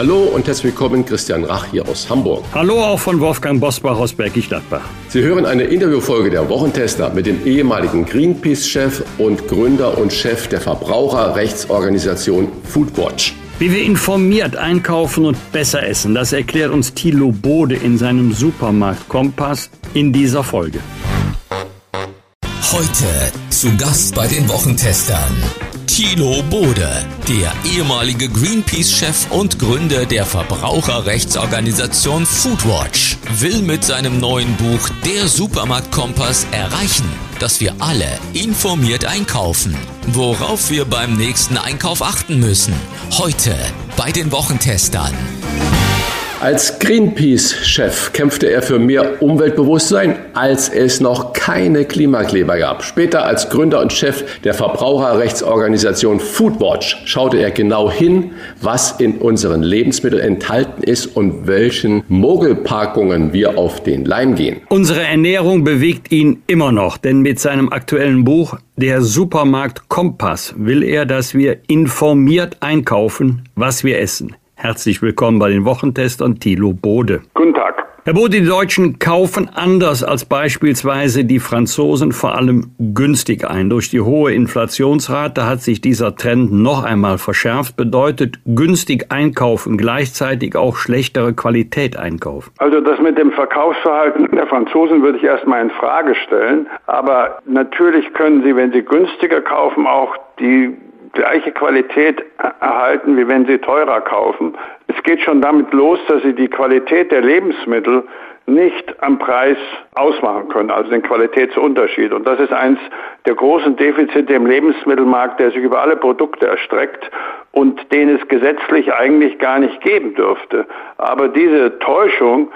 Hallo und herzlich willkommen, Christian Rach hier aus Hamburg. Hallo auch von Wolfgang Bosbach aus Bergisch Gladbach. Sie hören eine Interviewfolge der Wochentester mit dem ehemaligen Greenpeace-Chef und Gründer und Chef der Verbraucherrechtsorganisation Foodwatch. Wie wir informiert einkaufen und besser essen, das erklärt uns Thilo Bode in seinem Supermarkt Kompass in dieser Folge. Heute zu Gast bei den Wochentestern Thilo Bode, der ehemalige Greenpeace-Chef und Gründer der Verbraucherrechtsorganisation Foodwatch, will mit seinem neuen Buch Der Supermarktkompass erreichen, dass wir alle informiert einkaufen, worauf wir beim nächsten Einkauf achten müssen. Heute bei den Wochentestern. Als Greenpeace-Chef kämpfte er für mehr Umweltbewusstsein, als es noch keine Klimakleber gab. Später als Gründer und Chef der Verbraucherrechtsorganisation Foodwatch schaute er genau hin, was in unseren Lebensmitteln enthalten ist und welchen Mogelpackungen wir auf den Leim gehen. Unsere Ernährung bewegt ihn immer noch, denn mit seinem aktuellen Buch Der Supermarkt Kompass will er, dass wir informiert einkaufen, was wir essen. Herzlich willkommen bei den Wochentestern Thilo Bode. Guten Tag. Herr Bode, die Deutschen kaufen anders als beispielsweise die Franzosen vor allem günstig ein. Durch die hohe Inflationsrate hat sich dieser Trend noch einmal verschärft. Bedeutet günstig einkaufen gleichzeitig auch schlechtere Qualität einkaufen? Also das mit dem Verkaufsverhalten der Franzosen würde ich erstmal in Frage stellen. Aber natürlich können sie, wenn sie günstiger kaufen, auch die gleiche Qualität erhalten, wie wenn sie teurer kaufen. Es geht schon damit los, dass sie die Qualität der Lebensmittel nicht am Preis ausmachen können, also den Qualitätsunterschied. Und das ist eins der großen Defizite im Lebensmittelmarkt, der sich über alle Produkte erstreckt und den es gesetzlich eigentlich gar nicht geben dürfte. Aber diese Täuschung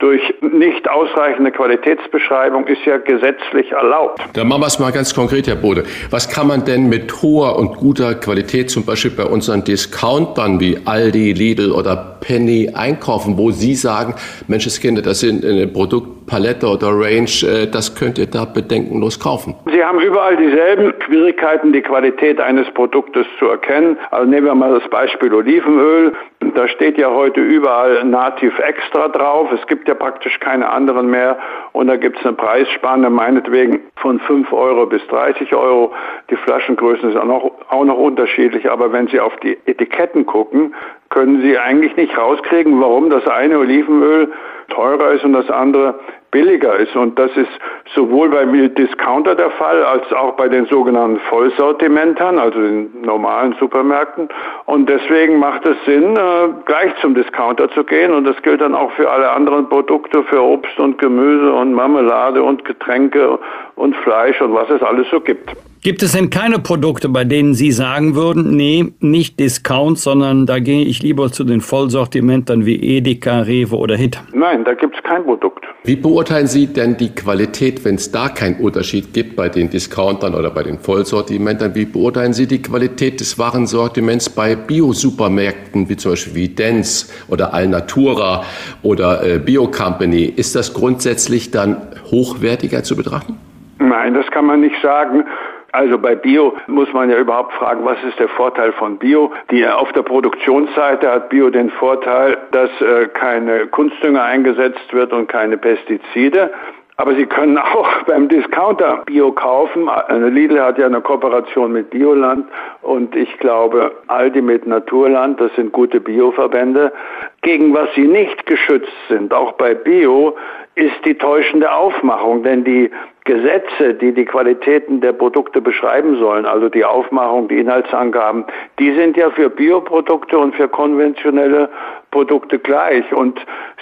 durch nicht ausreichende Qualitätsbeschreibung ist ja gesetzlich erlaubt. Dann machen wir es mal ganz konkret, Herr Bode. Was kann man denn mit hoher und guter Qualität zum Beispiel bei unseren Discountern wie Aldi, Lidl oder Penny einkaufen, wo Sie sagen, Menschenskinder, das sind eine Produktpalette oder Range, äh, das könnt ihr da bedenkenlos kaufen? Sie haben überall dieselben Schwierigkeiten, die Qualität eines Produktes zu erkennen. Also nehmen wir mal das Beispiel Olivenöl. Da steht ja heute überall Nativ Extra drauf. Es gibt ja praktisch keine anderen mehr. Und da gibt es eine Preisspanne meinetwegen von 5 Euro bis 30 Euro. Die Flaschengrößen sind auch noch, auch noch unterschiedlich. Aber wenn Sie auf die Etiketten gucken, können Sie eigentlich nicht rauskriegen, warum das eine Olivenöl teurer ist und das andere billiger ist. Und das ist sowohl beim Discounter der Fall als auch bei den sogenannten Vollsortimentern, also den normalen Supermärkten. Und deswegen macht es Sinn, äh, gleich zum Discounter zu gehen. Und das gilt dann auch für alle anderen Produkte, für Obst und Gemüse und Marmelade und Getränke und Fleisch und was es alles so gibt. Gibt es denn keine Produkte, bei denen Sie sagen würden, nee, nicht Discount, sondern da gehe ich lieber zu den Vollsortimentern wie Edeka, Rewe oder Hit? Nein, da gibt es kein Produkt. Wie beurteilen Sie denn die Qualität, wenn es da keinen Unterschied gibt bei den Discountern oder bei den Vollsortimentern? Wie beurteilen Sie die Qualität des Warensortiments bei Biosupermärkten, wie zum Beispiel wie Dens oder Alnatura oder äh, Bio Company? Ist das grundsätzlich dann hochwertiger zu betrachten? Nein, das kann man nicht sagen. Also bei Bio muss man ja überhaupt fragen, was ist der Vorteil von Bio? Die, auf der Produktionsseite hat Bio den Vorteil, dass äh, keine Kunstdünger eingesetzt wird und keine Pestizide. Aber Sie können auch beim Discounter Bio kaufen. Lidl hat ja eine Kooperation mit Bioland und ich glaube Aldi mit Naturland, das sind gute Bioverbände. Gegen was sie nicht geschützt sind, auch bei Bio, ist die täuschende Aufmachung, denn die Gesetze, die die Qualitäten der Produkte beschreiben sollen, also die Aufmachung, die Inhaltsangaben, die sind ja für Bioprodukte und für konventionelle Produkte gleich. Und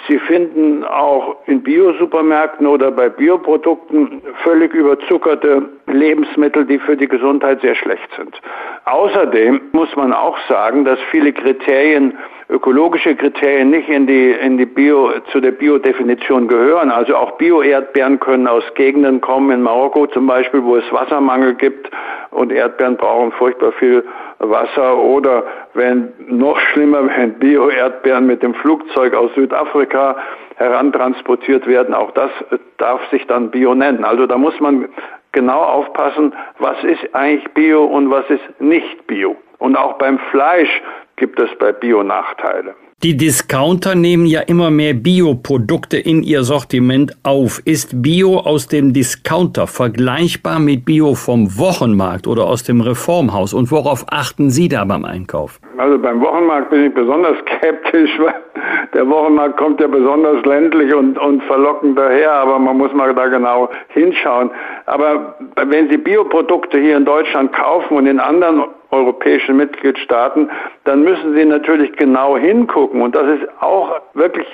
Sie finden auch in Biosupermärkten oder bei Bioprodukten völlig überzuckerte Lebensmittel, die für die Gesundheit sehr schlecht sind. Außerdem muss man auch sagen, dass viele Kriterien ökologische Kriterien nicht in die, in die Bio, zu der Biodefinition gehören. Also auch Bio-Erdbeeren können aus Gegenden kommen, in Marokko zum Beispiel, wo es Wassermangel gibt und Erdbeeren brauchen furchtbar viel Wasser oder wenn noch schlimmer, wenn Bio-Erdbeeren mit dem Flugzeug aus Südafrika herantransportiert werden, auch das darf sich dann Bio nennen. Also da muss man genau aufpassen, was ist eigentlich Bio und was ist nicht Bio. Und auch beim Fleisch gibt es bei Bio Nachteile. Die Discounter nehmen ja immer mehr Bioprodukte in ihr Sortiment auf. Ist Bio aus dem Discounter vergleichbar mit Bio vom Wochenmarkt oder aus dem Reformhaus? Und worauf achten Sie da beim Einkauf? Also beim Wochenmarkt bin ich besonders skeptisch, weil der Wochenmarkt kommt ja besonders ländlich und, und verlockend daher, aber man muss mal da genau hinschauen. Aber wenn Sie Bioprodukte hier in Deutschland kaufen und in anderen europäischen Mitgliedstaaten, dann müssen Sie natürlich genau hingucken. Und das ist auch wirklich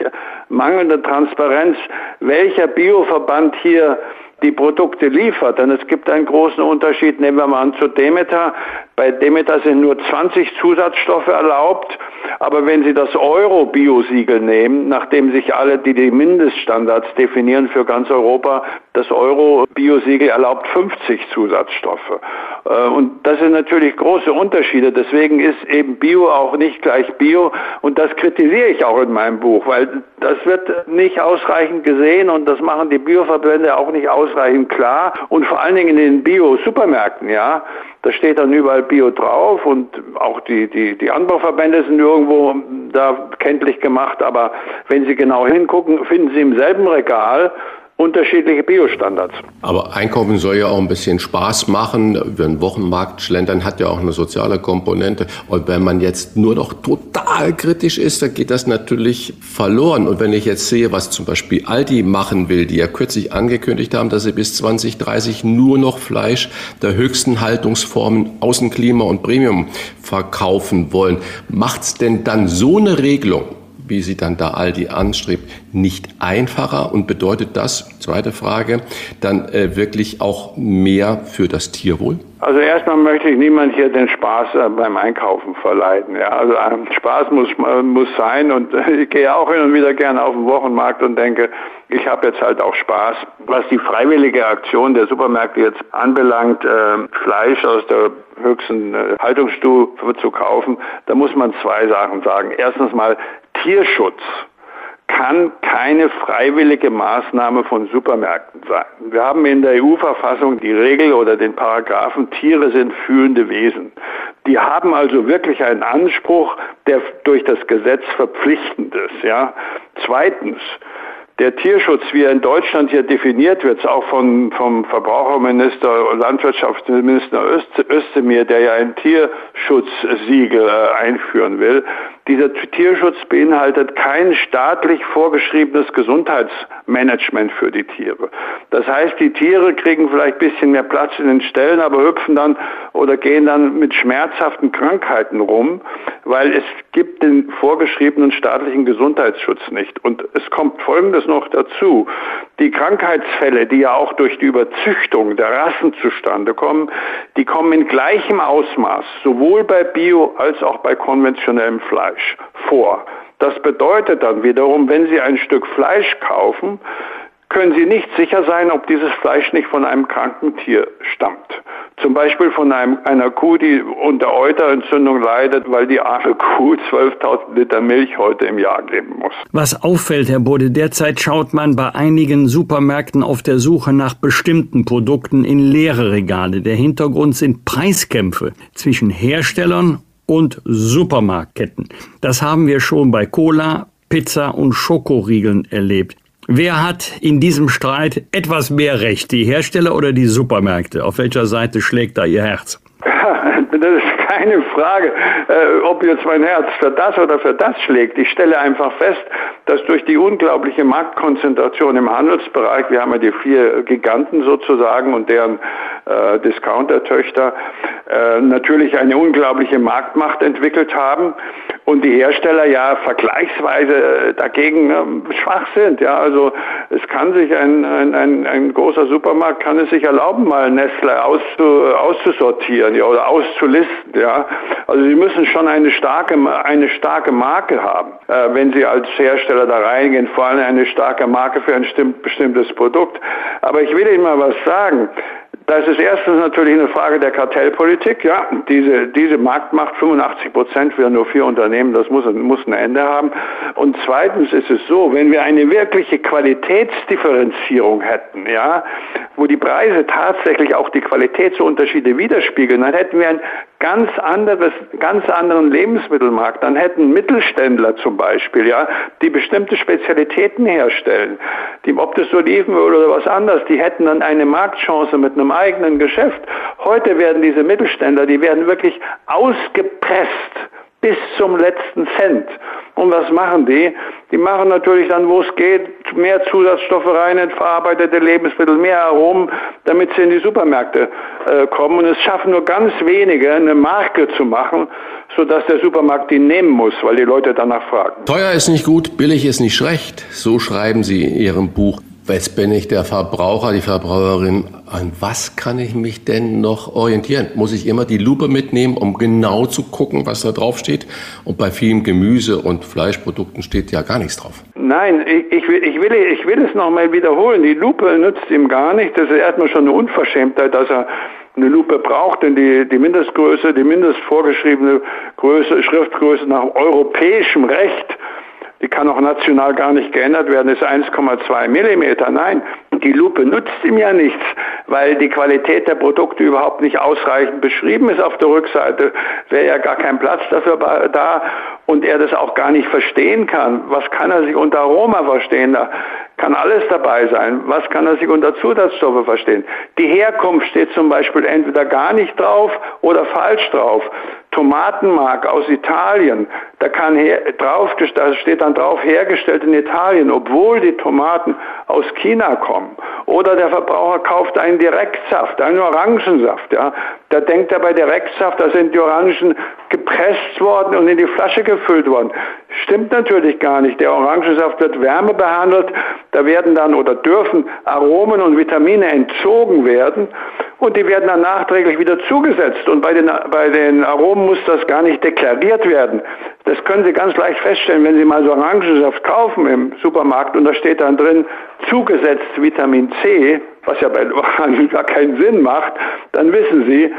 mangelnde Transparenz, welcher Bioverband hier die Produkte liefert. Denn es gibt einen großen Unterschied. Nehmen wir mal an zu Demeter. Bei Demeter sind nur 20 Zusatzstoffe erlaubt. Aber wenn Sie das Euro-Biosiegel nehmen, nachdem sich alle, die die Mindeststandards definieren für ganz Europa, das Euro-Biosiegel erlaubt 50 Zusatzstoffe. Äh, und das sind natürlich große Unterschiede. Deswegen ist eben Bio auch nicht gleich Bio. Und das kritisiere ich auch in meinem Buch, weil das wird nicht ausreichend gesehen und das machen die Bioverbände auch nicht ausreichend klar. Und vor allen Dingen in den Bio-Supermärkten, ja, da steht dann überall Bio drauf und auch die, die, die Anbauverbände sind irgendwo da kenntlich gemacht. Aber wenn Sie genau hingucken, finden Sie im selben Regal unterschiedliche Biostandards. Aber Einkaufen soll ja auch ein bisschen Spaß machen. Ein Wochenmarkt schlendern hat ja auch eine soziale Komponente. Und wenn man jetzt nur noch total kritisch ist, dann geht das natürlich verloren. Und wenn ich jetzt sehe, was zum Beispiel Aldi machen will, die ja kürzlich angekündigt haben, dass sie bis 2030 nur noch Fleisch der höchsten Haltungsformen Außenklima und Premium verkaufen wollen, macht's denn dann so eine Regelung wie sie dann da Aldi anstrebt, nicht einfacher und bedeutet das, zweite Frage, dann äh, wirklich auch mehr für das Tierwohl? Also erstmal möchte ich niemand hier den Spaß äh, beim Einkaufen verleiten. Ja, also ähm, Spaß muss, äh, muss sein und äh, ich gehe auch hin und wieder gerne auf den Wochenmarkt und denke, ich habe jetzt halt auch Spaß. Was die freiwillige Aktion der Supermärkte jetzt anbelangt, äh, Fleisch aus der höchsten äh, Haltungsstufe zu kaufen, da muss man zwei Sachen sagen. Erstens mal Tierschutz kann keine freiwillige Maßnahme von Supermärkten sein. Wir haben in der EU-Verfassung die Regel oder den Paragraphen, Tiere sind fühlende Wesen. Die haben also wirklich einen Anspruch, der durch das Gesetz verpflichtend ist. Ja. Zweitens, der Tierschutz, wie er in Deutschland hier definiert wird, auch von, vom Verbraucherminister, Landwirtschaftsminister Özdemir, der ja ein Tierschutzsiegel äh, einführen will, dieser Tierschutz beinhaltet kein staatlich vorgeschriebenes Gesundheitsmanagement für die Tiere. Das heißt, die Tiere kriegen vielleicht ein bisschen mehr Platz in den Ställen, aber hüpfen dann oder gehen dann mit schmerzhaften Krankheiten rum, weil es gibt den vorgeschriebenen staatlichen Gesundheitsschutz nicht. Und es kommt Folgendes noch dazu. Die Krankheitsfälle, die ja auch durch die Überzüchtung der Rassen zustande kommen, die kommen in gleichem Ausmaß, sowohl bei Bio als auch bei konventionellem Fleisch. Vor. Das bedeutet dann wiederum, wenn Sie ein Stück Fleisch kaufen, können Sie nicht sicher sein, ob dieses Fleisch nicht von einem kranken Tier stammt. Zum Beispiel von einem, einer Kuh, die unter Euterentzündung leidet, weil die arme Kuh 12.000 Liter Milch heute im Jahr geben muss. Was auffällt, Herr Bode, derzeit schaut man bei einigen Supermärkten auf der Suche nach bestimmten Produkten in leere Regale. Der Hintergrund sind Preiskämpfe zwischen Herstellern und Supermarktketten. Das haben wir schon bei Cola, Pizza und Schokoriegeln erlebt. Wer hat in diesem Streit etwas mehr Recht, die Hersteller oder die Supermärkte? Auf welcher Seite schlägt da Ihr Herz? Das keine Frage, äh, ob jetzt mein Herz für das oder für das schlägt. Ich stelle einfach fest, dass durch die unglaubliche Marktkonzentration im Handelsbereich, wir haben ja die vier Giganten sozusagen und deren äh, Discounter-Töchter, äh, natürlich eine unglaubliche Marktmacht entwickelt haben und die Hersteller ja vergleichsweise äh, dagegen äh, schwach sind. Ja, also es kann sich ein, ein, ein, ein großer Supermarkt kann es sich erlauben, mal Nestle auszu, auszusortieren ja, oder auszulisten. Ja, Also Sie müssen schon eine starke, eine starke Marke haben, äh, wenn Sie als Hersteller da reingehen, vor allem eine starke Marke für ein bestimmtes Produkt. Aber ich will Ihnen mal was sagen. Das ist erstens natürlich eine Frage der Kartellpolitik. Ja, diese, diese Marktmacht 85 Prozent für nur vier Unternehmen, das muss, muss ein Ende haben. Und zweitens ist es so, wenn wir eine wirkliche Qualitätsdifferenzierung hätten, ja, wo die Preise tatsächlich auch die Qualitätsunterschiede widerspiegeln, dann hätten wir ein ganz anderes, ganz anderen Lebensmittelmarkt. Dann hätten Mittelständler zum Beispiel, ja, die bestimmte Spezialitäten herstellen, die, ob das Olivenöl oder was anderes, die hätten dann eine Marktchance mit einem eigenen Geschäft. Heute werden diese Mittelständler, die werden wirklich ausgepresst bis zum letzten Cent. Und was machen die? Die machen natürlich dann, wo es geht, mehr Zusatzstoffe rein in verarbeitete Lebensmittel, mehr Aromen, damit sie in die Supermärkte äh, kommen. Und es schaffen nur ganz wenige, eine Marke zu machen, sodass der Supermarkt die nehmen muss, weil die Leute danach fragen. Teuer ist nicht gut, billig ist nicht schlecht. So schreiben Sie in Ihrem Buch. Jetzt bin ich der Verbraucher, die Verbraucherin. An was kann ich mich denn noch orientieren? Muss ich immer die Lupe mitnehmen, um genau zu gucken, was da drauf steht? Und bei vielen Gemüse- und Fleischprodukten steht ja gar nichts drauf. Nein, ich, ich, will, ich, will, ich will es nochmal wiederholen. Die Lupe nützt ihm gar nicht. Das ist erstmal schon eine Unverschämtheit, dass er eine Lupe braucht, denn die, die Mindestgröße, die mindest vorgeschriebene Größe, Schriftgröße nach europäischem Recht die kann auch national gar nicht geändert werden, ist 1,2 Millimeter. Nein, die Lupe nutzt ihm ja nichts, weil die Qualität der Produkte überhaupt nicht ausreichend beschrieben ist auf der Rückseite. Wäre ja gar kein Platz dafür da und er das auch gar nicht verstehen kann. Was kann er sich unter Aroma verstehen? Da kann alles dabei sein. Was kann er sich unter Zusatzstoffe verstehen? Die Herkunft steht zum Beispiel entweder gar nicht drauf oder falsch drauf. Tomatenmark aus Italien, da kann her, drauf, da steht dann drauf hergestellt in Italien, obwohl die Tomaten aus China kommen. Oder der Verbraucher kauft einen Direktsaft, einen Orangensaft, ja. Da denkt er bei Direktsaft, da sind die Orangen gepresst worden und in die Flasche gefüllt worden. Stimmt natürlich gar nicht. Der Orangensaft wird wärmebehandelt, da werden dann oder dürfen Aromen und Vitamine entzogen werden und die werden dann nachträglich wieder zugesetzt. Und bei den, bei den Aromen muss das gar nicht deklariert werden. Das können Sie ganz leicht feststellen, wenn Sie mal so Orangensaft kaufen im Supermarkt und da steht dann drin zugesetzt Vitamin C, was ja bei Orangen gar keinen Sinn macht, dann wissen Sie,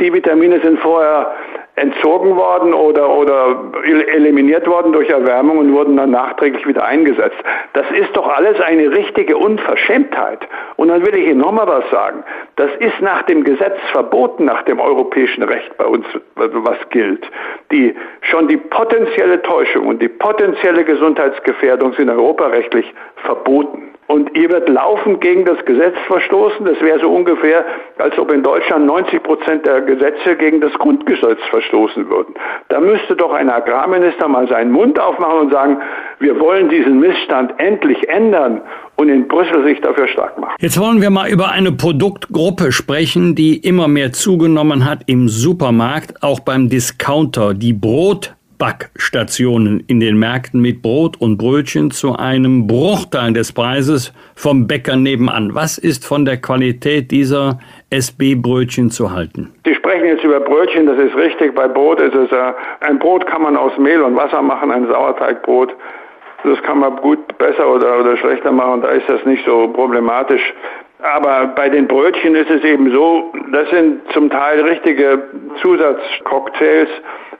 die Vitamine sind vorher entzogen worden oder, oder eliminiert worden durch Erwärmung und wurden dann nachträglich wieder eingesetzt. Das ist doch alles eine richtige Unverschämtheit. Und dann will ich Ihnen nochmal was sagen. Das ist nach dem Gesetz verboten, nach dem europäischen Recht bei uns, was gilt. Die, schon die potenzielle Täuschung und die potenzielle Gesundheitsgefährdung sind europarechtlich verboten. Und ihr wird laufend gegen das Gesetz verstoßen. Das wäre so ungefähr, als ob in Deutschland 90 Prozent der Gesetze gegen das Grundgesetz verstoßen würden. Da müsste doch ein Agrarminister mal seinen Mund aufmachen und sagen, wir wollen diesen Missstand endlich ändern und in Brüssel sich dafür stark machen. Jetzt wollen wir mal über eine Produktgruppe sprechen, die immer mehr zugenommen hat im Supermarkt, auch beim Discounter, die Brot Backstationen in den Märkten mit Brot und Brötchen zu einem Bruchteil des Preises vom Bäcker nebenan. Was ist von der Qualität dieser SB-Brötchen zu halten? Sie sprechen jetzt über Brötchen, das ist richtig. Bei Brot ist es, äh, ein Brot kann man aus Mehl und Wasser machen, ein Sauerteigbrot. Das kann man gut besser oder, oder schlechter machen, da ist das nicht so problematisch. Aber bei den Brötchen ist es eben so, das sind zum Teil richtige Zusatzcocktails,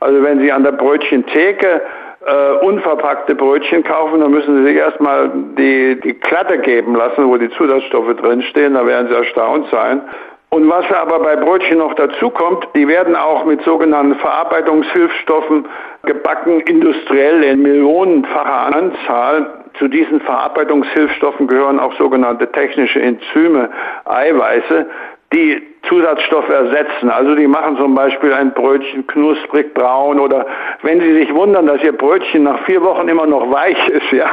also wenn Sie an der Brötchentheke äh, unverpackte Brötchen kaufen, dann müssen Sie sich erstmal die, die Klatte geben lassen, wo die Zusatzstoffe drinstehen, da werden Sie erstaunt sein. Und was aber bei Brötchen noch dazu kommt, die werden auch mit sogenannten Verarbeitungshilfsstoffen gebacken, industriell in millionenfacher Anzahl. Zu diesen Verarbeitungshilfsstoffen gehören auch sogenannte technische Enzyme, Eiweiße die Zusatzstoffe ersetzen. Also die machen zum Beispiel ein Brötchen knusprig braun oder wenn Sie sich wundern, dass Ihr Brötchen nach vier Wochen immer noch weich ist, ja,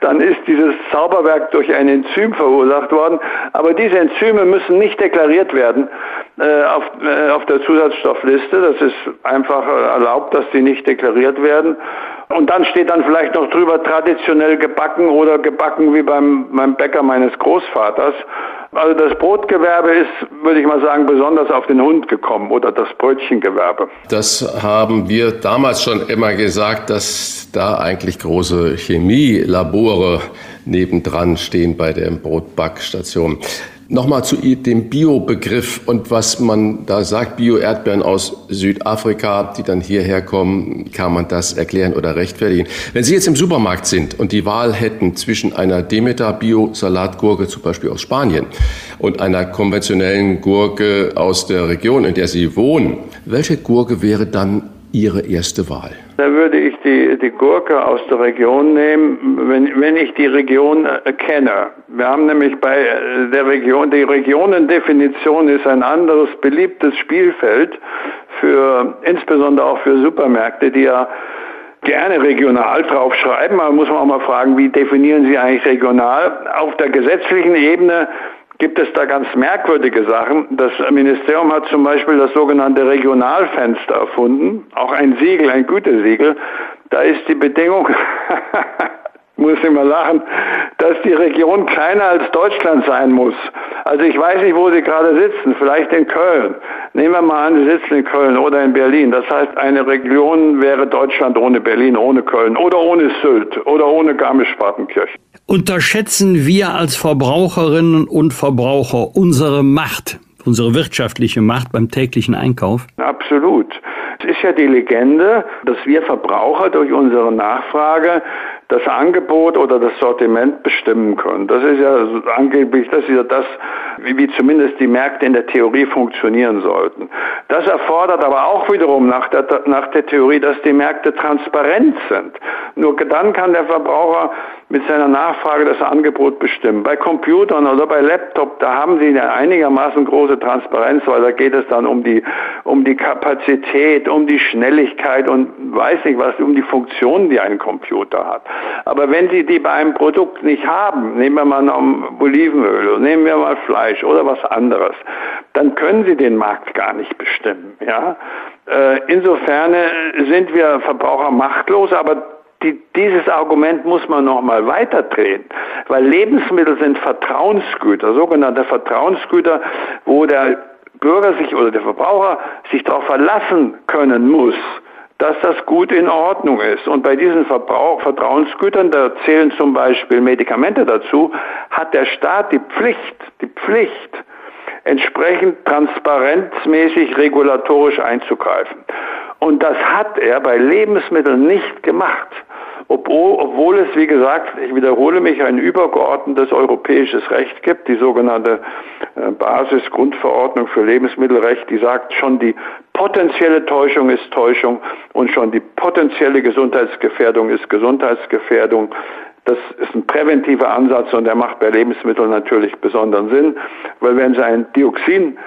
dann ist dieses Zauberwerk durch ein Enzym verursacht worden. Aber diese Enzyme müssen nicht deklariert werden. Äh, auf, äh, auf der Zusatzstoffliste. Das ist einfach erlaubt, dass die nicht deklariert werden. Und dann steht dann vielleicht noch drüber traditionell gebacken oder gebacken wie beim, beim Bäcker meines Großvaters. Also das Brotgewerbe ist, würde ich mal sagen, besonders auf den Hund gekommen oder das Brötchengewerbe. Das haben wir damals schon immer gesagt, dass da eigentlich große Chemielabore nebendran stehen bei der Brotbackstation. Nochmal zu dem Bio-Begriff und was man da sagt, Bio-Erdbeeren aus Südafrika, die dann hierher kommen, kann man das erklären oder rechtfertigen. Wenn Sie jetzt im Supermarkt sind und die Wahl hätten zwischen einer Demeter Bio-Salatgurke zum Beispiel aus Spanien und einer konventionellen Gurke aus der Region, in der Sie wohnen, welche Gurke wäre dann Ihre erste Wahl? Da würde ich die, die Gurke aus der Region nehmen, wenn, wenn ich die Region äh, kenne. Wir haben nämlich bei äh, der Region, die Regionendefinition ist ein anderes beliebtes Spielfeld für, insbesondere auch für Supermärkte, die ja gerne regional draufschreiben. Aber muss man auch mal fragen, wie definieren Sie eigentlich regional? Auf der gesetzlichen Ebene gibt es da ganz merkwürdige Sachen. Das Ministerium hat zum Beispiel das sogenannte Regionalfenster erfunden, auch ein Siegel, ein Gütesiegel. Da ist die Bedingung, muss ich mal lachen, dass die Region kleiner als Deutschland sein muss. Also ich weiß nicht, wo Sie gerade sitzen, vielleicht in Köln. Nehmen wir mal an, Sie sitzen in Köln oder in Berlin. Das heißt, eine Region wäre Deutschland ohne Berlin, ohne Köln oder ohne Sylt oder ohne Garmisch-Partenkirchen. Unterschätzen wir als Verbraucherinnen und Verbraucher unsere Macht, unsere wirtschaftliche Macht beim täglichen Einkauf? Absolut. Es ist ja die Legende, dass wir Verbraucher durch unsere Nachfrage das Angebot oder das Sortiment bestimmen können. Das ist ja angeblich, das ist ja das, wie, zumindest die Märkte in der Theorie funktionieren sollten. Das erfordert aber auch wiederum nach der, nach der Theorie, dass die Märkte transparent sind. Nur dann kann der Verbraucher mit seiner Nachfrage das Angebot bestimmen. Bei Computern oder bei Laptop, da haben sie eine einigermaßen große Transparenz, weil da geht es dann um die, um die Kapazität, um die Schnelligkeit und weiß nicht was, um die Funktionen, die ein Computer hat. Aber wenn Sie die bei einem Produkt nicht haben, nehmen wir mal Olivenöl, nehmen wir mal Fleisch oder was anderes, dann können Sie den Markt gar nicht bestimmen. Ja? Äh, insofern sind wir Verbraucher machtlos, aber die, dieses Argument muss man noch mal weiterdrehen, weil Lebensmittel sind Vertrauensgüter, sogenannte Vertrauensgüter, wo der Bürger sich oder der Verbraucher sich darauf verlassen können muss, dass das gut in Ordnung ist. Und bei diesen Verbrauch Vertrauensgütern, da zählen zum Beispiel Medikamente dazu, hat der Staat die Pflicht, die Pflicht, entsprechend transparenzmäßig regulatorisch einzugreifen. Und das hat er bei Lebensmitteln nicht gemacht obwohl es, wie gesagt, ich wiederhole mich, ein übergeordnetes europäisches Recht gibt, die sogenannte äh, Basisgrundverordnung für Lebensmittelrecht, die sagt schon, die potenzielle Täuschung ist Täuschung und schon die potenzielle Gesundheitsgefährdung ist Gesundheitsgefährdung. Das ist ein präventiver Ansatz und der macht bei Lebensmitteln natürlich besonderen Sinn, weil wenn Sie ein Dioxin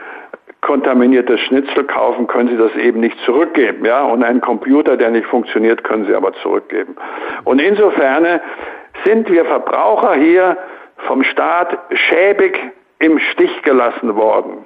kontaminiertes Schnitzel kaufen, können Sie das eben nicht zurückgeben. Ja? Und einen Computer, der nicht funktioniert, können Sie aber zurückgeben. Und insofern sind wir Verbraucher hier vom Staat schäbig im Stich gelassen worden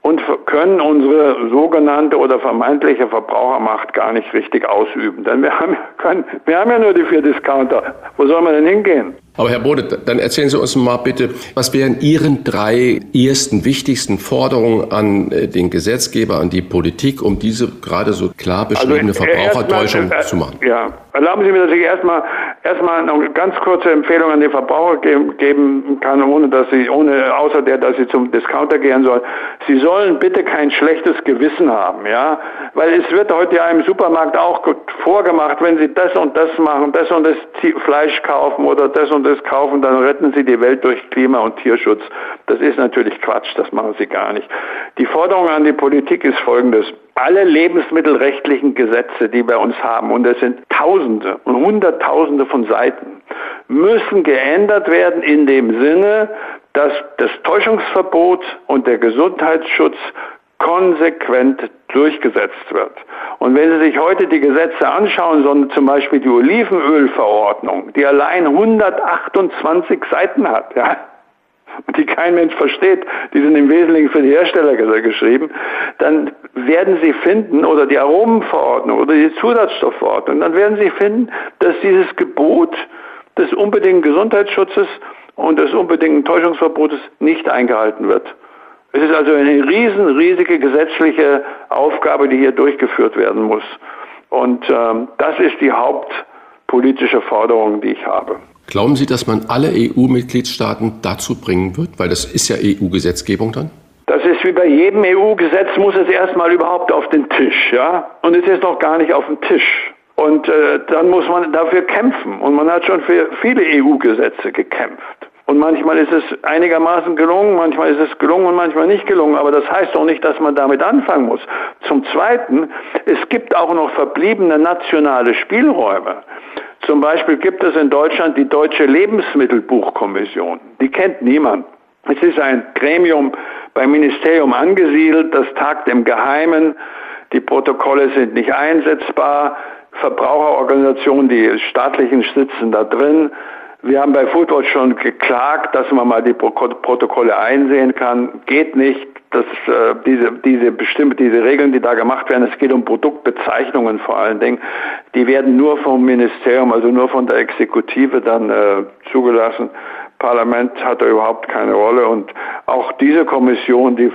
und können unsere sogenannte oder vermeintliche Verbrauchermacht gar nicht richtig ausüben. Denn wir haben, können, wir haben ja nur die vier Discounter. Wo soll man denn hingehen? Aber Herr Bode, dann erzählen Sie uns mal bitte, was wären Ihren drei ersten wichtigsten Forderungen an äh, den Gesetzgeber, an die Politik, um diese gerade so klar beschriebene also, Verbrauchertäuschung äh, zu machen? Ja, erlauben Sie mir, dass ich erstmal erstmal eine ganz kurze Empfehlung an den Verbraucher geben, geben kann, ohne dass Sie, ohne außer der, dass Sie zum Discounter gehen sollen. Sie sollen bitte kein schlechtes Gewissen haben, ja, weil es wird heute ja im Supermarkt auch vorgemacht, wenn Sie das und das machen, das und das Fleisch kaufen oder das und das kaufen, dann retten sie die Welt durch Klima- und Tierschutz. Das ist natürlich Quatsch, das machen sie gar nicht. Die Forderung an die Politik ist folgendes. Alle lebensmittelrechtlichen Gesetze, die wir uns haben, und es sind Tausende und Hunderttausende von Seiten, müssen geändert werden in dem Sinne, dass das Täuschungsverbot und der Gesundheitsschutz konsequent durchgesetzt wird. Und wenn Sie sich heute die Gesetze anschauen, sondern zum Beispiel die Olivenölverordnung, die allein 128 Seiten hat, ja, die kein Mensch versteht, die sind im Wesentlichen für die Hersteller geschrieben, dann werden Sie finden, oder die Aromenverordnung oder die Zusatzstoffverordnung, dann werden Sie finden, dass dieses Gebot des unbedingten Gesundheitsschutzes und des unbedingten Täuschungsverbotes nicht eingehalten wird. Es ist also eine riesen, riesige gesetzliche Aufgabe, die hier durchgeführt werden muss. Und ähm, das ist die hauptpolitische Forderung, die ich habe. Glauben Sie, dass man alle EU-Mitgliedstaaten dazu bringen wird? Weil das ist ja EU-Gesetzgebung dann. Das ist wie bei jedem EU-Gesetz, muss es erstmal überhaupt auf den Tisch, ja? Und es ist noch gar nicht auf dem Tisch. Und äh, dann muss man dafür kämpfen. Und man hat schon für viele EU-Gesetze gekämpft. Und manchmal ist es einigermaßen gelungen, manchmal ist es gelungen und manchmal nicht gelungen. Aber das heißt doch nicht, dass man damit anfangen muss. Zum Zweiten, es gibt auch noch verbliebene nationale Spielräume. Zum Beispiel gibt es in Deutschland die Deutsche Lebensmittelbuchkommission. Die kennt niemand. Es ist ein Gremium beim Ministerium angesiedelt, das tagt im Geheimen. Die Protokolle sind nicht einsetzbar. Verbraucherorganisationen, die staatlichen sitzen da drin. Wir haben bei Foodwatch schon geklagt, dass man mal die Protokolle einsehen kann. Geht nicht. Das, äh, diese, diese bestimmte, diese Regeln, die da gemacht werden, es geht um Produktbezeichnungen vor allen Dingen, die werden nur vom Ministerium, also nur von der Exekutive dann äh, zugelassen. Parlament hat da überhaupt keine Rolle und auch diese Kommission, die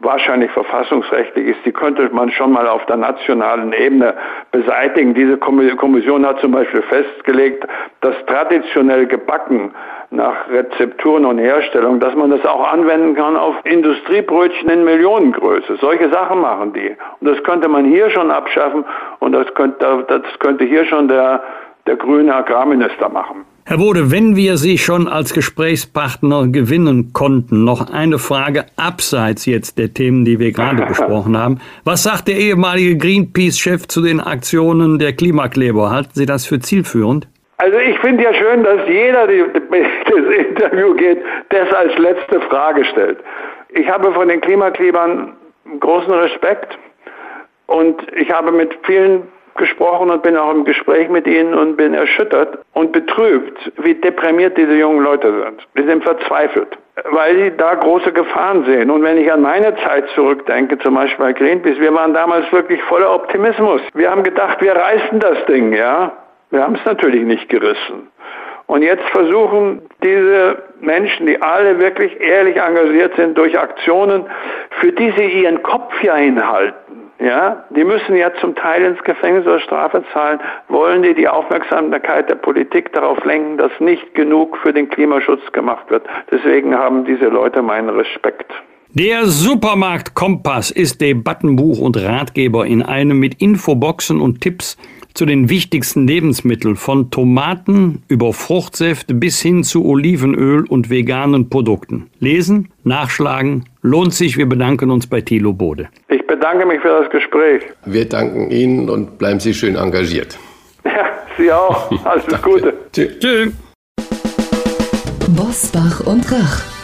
wahrscheinlich verfassungsrechtlich ist, die könnte man schon mal auf der nationalen Ebene beseitigen. Diese Kommission hat zum Beispiel festgelegt, dass traditionell gebacken nach Rezepturen und Herstellung, dass man das auch anwenden kann auf Industriebrötchen in Millionengröße. Solche Sachen machen die. Und das könnte man hier schon abschaffen und das könnte, das könnte hier schon der, der grüne Agrarminister machen. Herr Bode, wenn wir Sie schon als Gesprächspartner gewinnen konnten, noch eine Frage abseits jetzt der Themen, die wir gerade besprochen haben. Was sagt der ehemalige Greenpeace-Chef zu den Aktionen der Klimakleber? Halten Sie das für zielführend? Also ich finde ja schön, dass jeder, der das Interview geht, das als letzte Frage stellt. Ich habe von den Klimaklebern großen Respekt und ich habe mit vielen gesprochen und bin auch im Gespräch mit ihnen und bin erschüttert und betrübt, wie deprimiert diese jungen Leute sind. Die sind verzweifelt, weil sie da große Gefahren sehen. Und wenn ich an meine Zeit zurückdenke, zum Beispiel bei Greenpeace, wir waren damals wirklich voller Optimismus. Wir haben gedacht, wir reißen das Ding, ja. Wir haben es natürlich nicht gerissen. Und jetzt versuchen diese Menschen, die alle wirklich ehrlich engagiert sind, durch Aktionen, für die sie ihren Kopf ja hinhalten, ja, die müssen ja zum Teil ins Gefängnis oder Strafe zahlen. Wollen die die Aufmerksamkeit der Politik darauf lenken, dass nicht genug für den Klimaschutz gemacht wird? Deswegen haben diese Leute meinen Respekt. Der Supermarkt Kompass ist Debattenbuch und Ratgeber in einem mit Infoboxen und Tipps zu den wichtigsten Lebensmitteln von Tomaten über Fruchtsäfte bis hin zu Olivenöl und veganen Produkten. Lesen, nachschlagen, lohnt sich. Wir bedanken uns bei Thilo Bode. Ich bedanke mich für das Gespräch. Wir danken Ihnen und bleiben Sie schön engagiert. Ja, Sie auch. Alles Gute. Tschüss. Bosbach und Rach.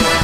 Yeah.